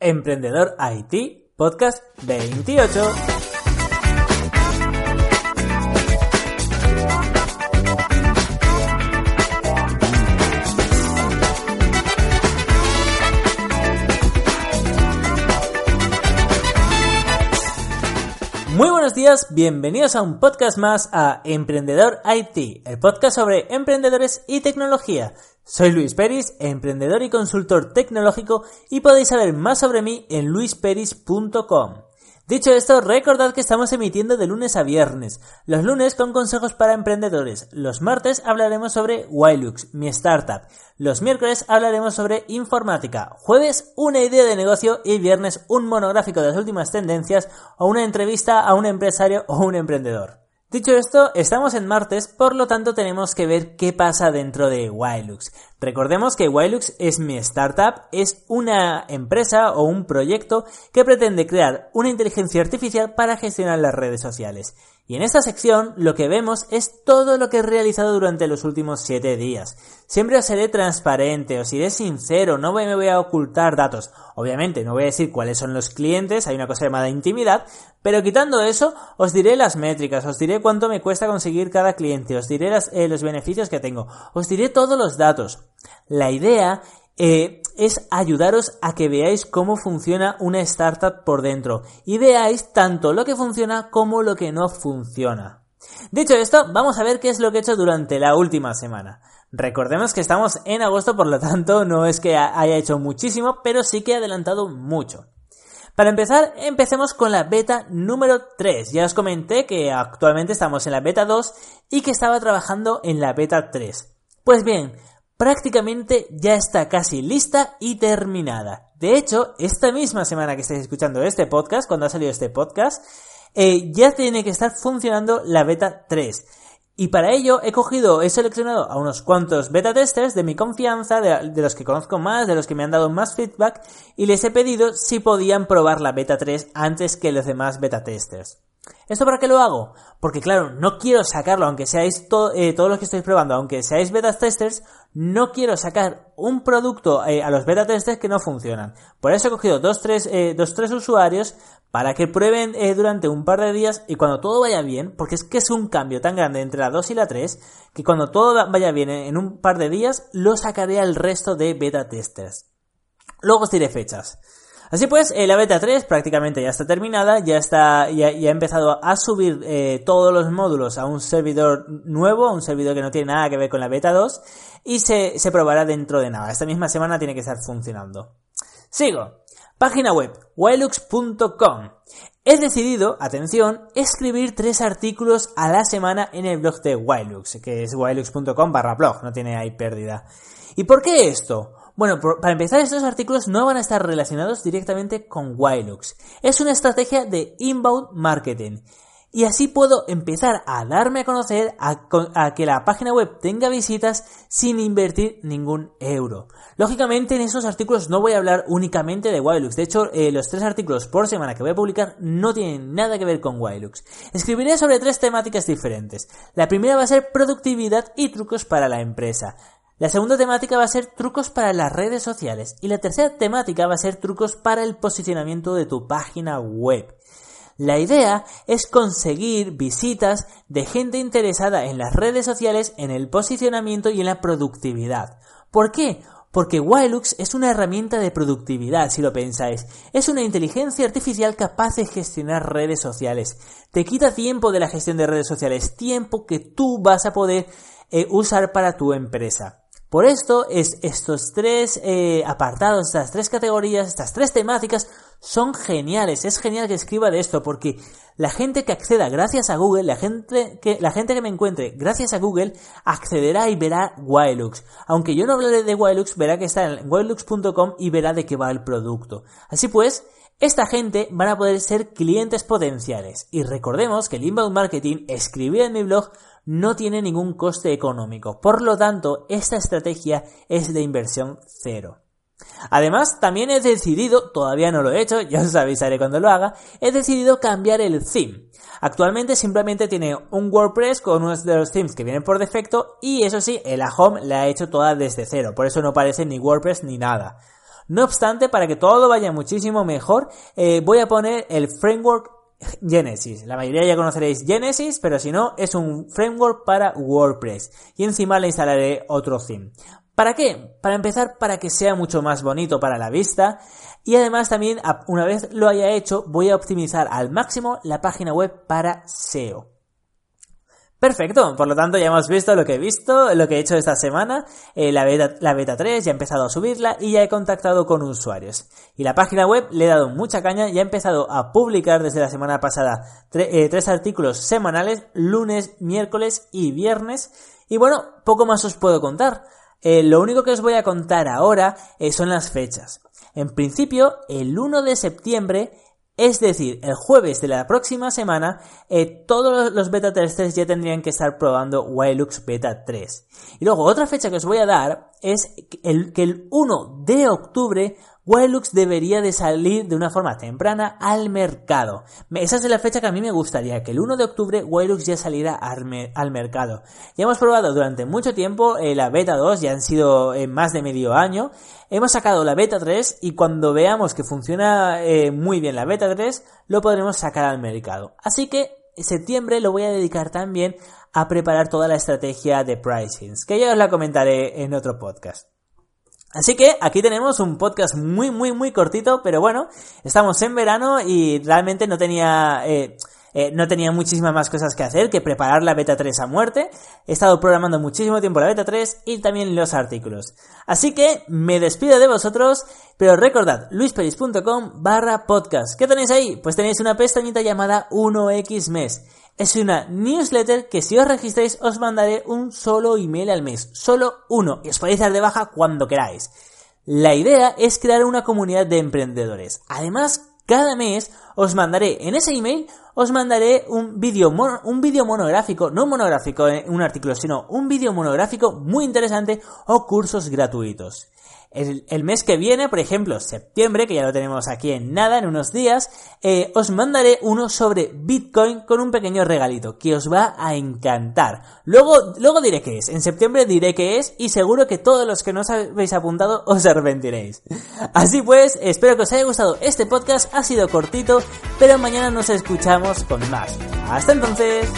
Emprendedor IT Podcast 28. Muy buenos días, bienvenidos a un podcast más a Emprendedor IT, el podcast sobre emprendedores y tecnología. Soy Luis Peris, emprendedor y consultor tecnológico y podéis saber más sobre mí en luisperis.com. Dicho esto, recordad que estamos emitiendo de lunes a viernes. Los lunes con consejos para emprendedores. Los martes hablaremos sobre Wilux, mi startup. Los miércoles hablaremos sobre informática. Jueves una idea de negocio y viernes un monográfico de las últimas tendencias o una entrevista a un empresario o un emprendedor. Dicho esto, estamos en martes, por lo tanto tenemos que ver qué pasa dentro de Wilux. Recordemos que Wilux es mi startup, es una empresa o un proyecto que pretende crear una inteligencia artificial para gestionar las redes sociales. Y en esta sección lo que vemos es todo lo que he realizado durante los últimos 7 días. Siempre os seré transparente, os iré sincero, no me voy a ocultar datos. Obviamente no voy a decir cuáles son los clientes, hay una cosa llamada intimidad, pero quitando eso os diré las métricas, os diré cuánto me cuesta conseguir cada cliente, os diré eh, los beneficios que tengo, os diré todos los datos. La idea eh, es ayudaros a que veáis cómo funciona una startup por dentro y veáis tanto lo que funciona como lo que no funciona. Dicho esto, vamos a ver qué es lo que he hecho durante la última semana. Recordemos que estamos en agosto, por lo tanto no es que haya hecho muchísimo, pero sí que he adelantado mucho. Para empezar, empecemos con la beta número 3. Ya os comenté que actualmente estamos en la beta 2 y que estaba trabajando en la beta 3. Pues bien, prácticamente ya está casi lista y terminada. De hecho, esta misma semana que estáis escuchando este podcast, cuando ha salido este podcast, eh, ya tiene que estar funcionando la beta 3. Y para ello he cogido, he seleccionado a unos cuantos beta testers de mi confianza, de, de, los que conozco más, de los que me han dado más feedback, y les he pedido si podían probar la beta 3 antes que los demás beta testers. ¿Esto para qué lo hago? Porque claro, no quiero sacarlo, aunque seáis eh, todos los que estáis probando, aunque seáis beta testers, no quiero sacar un producto eh, a los beta testers que no funcionan. Por eso he cogido dos, tres, eh, dos, tres usuarios para que prueben durante un par de días y cuando todo vaya bien, porque es que es un cambio tan grande entre la 2 y la 3, que cuando todo vaya bien en un par de días, lo sacaré al resto de beta testers. Luego os diré fechas. Así pues, eh, la beta 3 prácticamente ya está terminada, ya está, ya, ha empezado a subir eh, todos los módulos a un servidor nuevo, un servidor que no tiene nada que ver con la beta 2, y se, se probará dentro de nada. Esta misma semana tiene que estar funcionando. Sigo. Página web, wilux.com. He decidido, atención, escribir tres artículos a la semana en el blog de Wilux, que es wilux.com barra blog, no tiene ahí pérdida. ¿Y por qué esto? Bueno, para empezar, estos artículos no van a estar relacionados directamente con Wilux. Es una estrategia de inbound marketing. Y así puedo empezar a darme a conocer, a, que la página web tenga visitas sin invertir ningún euro. Lógicamente en esos artículos no voy a hablar únicamente de Wilux. De hecho, eh, los tres artículos por semana que voy a publicar no tienen nada que ver con Wilux. Escribiré sobre tres temáticas diferentes. La primera va a ser productividad y trucos para la empresa. La segunda temática va a ser trucos para las redes sociales y la tercera temática va a ser trucos para el posicionamiento de tu página web. La idea es conseguir visitas de gente interesada en las redes sociales, en el posicionamiento y en la productividad. ¿Por qué? Porque Wilux es una herramienta de productividad, si lo pensáis. Es una inteligencia artificial capaz de gestionar redes sociales. Te quita tiempo de la gestión de redes sociales, tiempo que tú vas a poder eh, usar para tu empresa. Por esto, es, estos tres eh, apartados, estas tres categorías, estas tres temáticas son geniales. Es genial que escriba de esto porque la gente que acceda gracias a Google, la gente que, la gente que me encuentre gracias a Google, accederá y verá Wilux. Aunque yo no hablaré de Wilux, verá que está en wilux.com y verá de qué va el producto. Así pues, esta gente van a poder ser clientes potenciales. Y recordemos que el inbound marketing, escribir en mi blog, no tiene ningún coste económico. Por lo tanto, esta estrategia es de inversión cero. Además, también he decidido, todavía no lo he hecho, ya os avisaré cuando lo haga, he decidido cambiar el theme. Actualmente simplemente tiene un WordPress con uno de los themes que vienen por defecto y eso sí, el home la he hecho toda desde cero, por eso no parece ni WordPress ni nada. No obstante, para que todo vaya muchísimo mejor, eh, voy a poner el framework Genesis. La mayoría ya conoceréis Genesis, pero si no, es un framework para WordPress. Y encima le instalaré otro theme. ¿Para qué? Para empezar, para que sea mucho más bonito para la vista. Y además también, una vez lo haya hecho, voy a optimizar al máximo la página web para SEO. Perfecto, por lo tanto ya hemos visto lo que he visto, lo que he hecho esta semana, eh, la, beta, la beta 3, ya he empezado a subirla y ya he contactado con usuarios. Y la página web le he dado mucha caña, ya he empezado a publicar desde la semana pasada eh, tres artículos semanales, lunes, miércoles y viernes. Y bueno, poco más os puedo contar. Eh, lo único que os voy a contar ahora son las fechas. En principio, el 1 de septiembre es decir, el jueves de la próxima semana, eh, todos los beta testers ya tendrían que estar probando Wilux Beta 3. Y luego, otra fecha que os voy a dar es que el 1 de octubre Wilux debería de salir de una forma temprana al mercado. Esa es la fecha que a mí me gustaría, que el 1 de octubre Wilux ya saliera al, mercado. Ya hemos probado durante mucho tiempo eh, la beta 2, ya han sido eh, más de medio año. Hemos sacado la beta 3 y cuando veamos que funciona eh, muy bien la beta 3, lo podremos sacar al mercado. Así que en septiembre lo voy a dedicar también a preparar toda la estrategia de pricings, que ya os la comentaré en otro podcast. Así que aquí tenemos un podcast muy, muy, muy cortito, pero bueno, estamos en verano y realmente no tenía... Eh, eh, no tenía muchísimas más cosas que hacer que preparar la beta 3 a muerte. He estado programando muchísimo tiempo la beta 3 y también los artículos. Así que me despido de vosotros, pero recordad luisperis.com barra podcast. ¿Qué tenéis ahí? Pues tenéis una pestañita llamada 1x mes es una newsletter que si os registráis os mandaré un solo email al mes, solo uno, y os podéis dar de baja cuando queráis. La idea es crear una comunidad de emprendedores. Además, cada mes os mandaré en ese email os mandaré un vídeo un vídeo monográfico, no monográfico en un artículo, sino un vídeo monográfico muy interesante o cursos gratuitos. El, mes que viene, por ejemplo, septiembre, que ya lo tenemos aquí en nada, en unos días, eh, os mandaré uno sobre Bitcoin con un pequeño regalito que os va a encantar. Luego, luego diré qué es. En septiembre diré qué es y seguro que todos los que no os habéis apuntado os arrepentiréis. Así pues, espero que os haya gustado este podcast. Ha sido cortito, pero mañana nos escuchamos con más. Hasta entonces.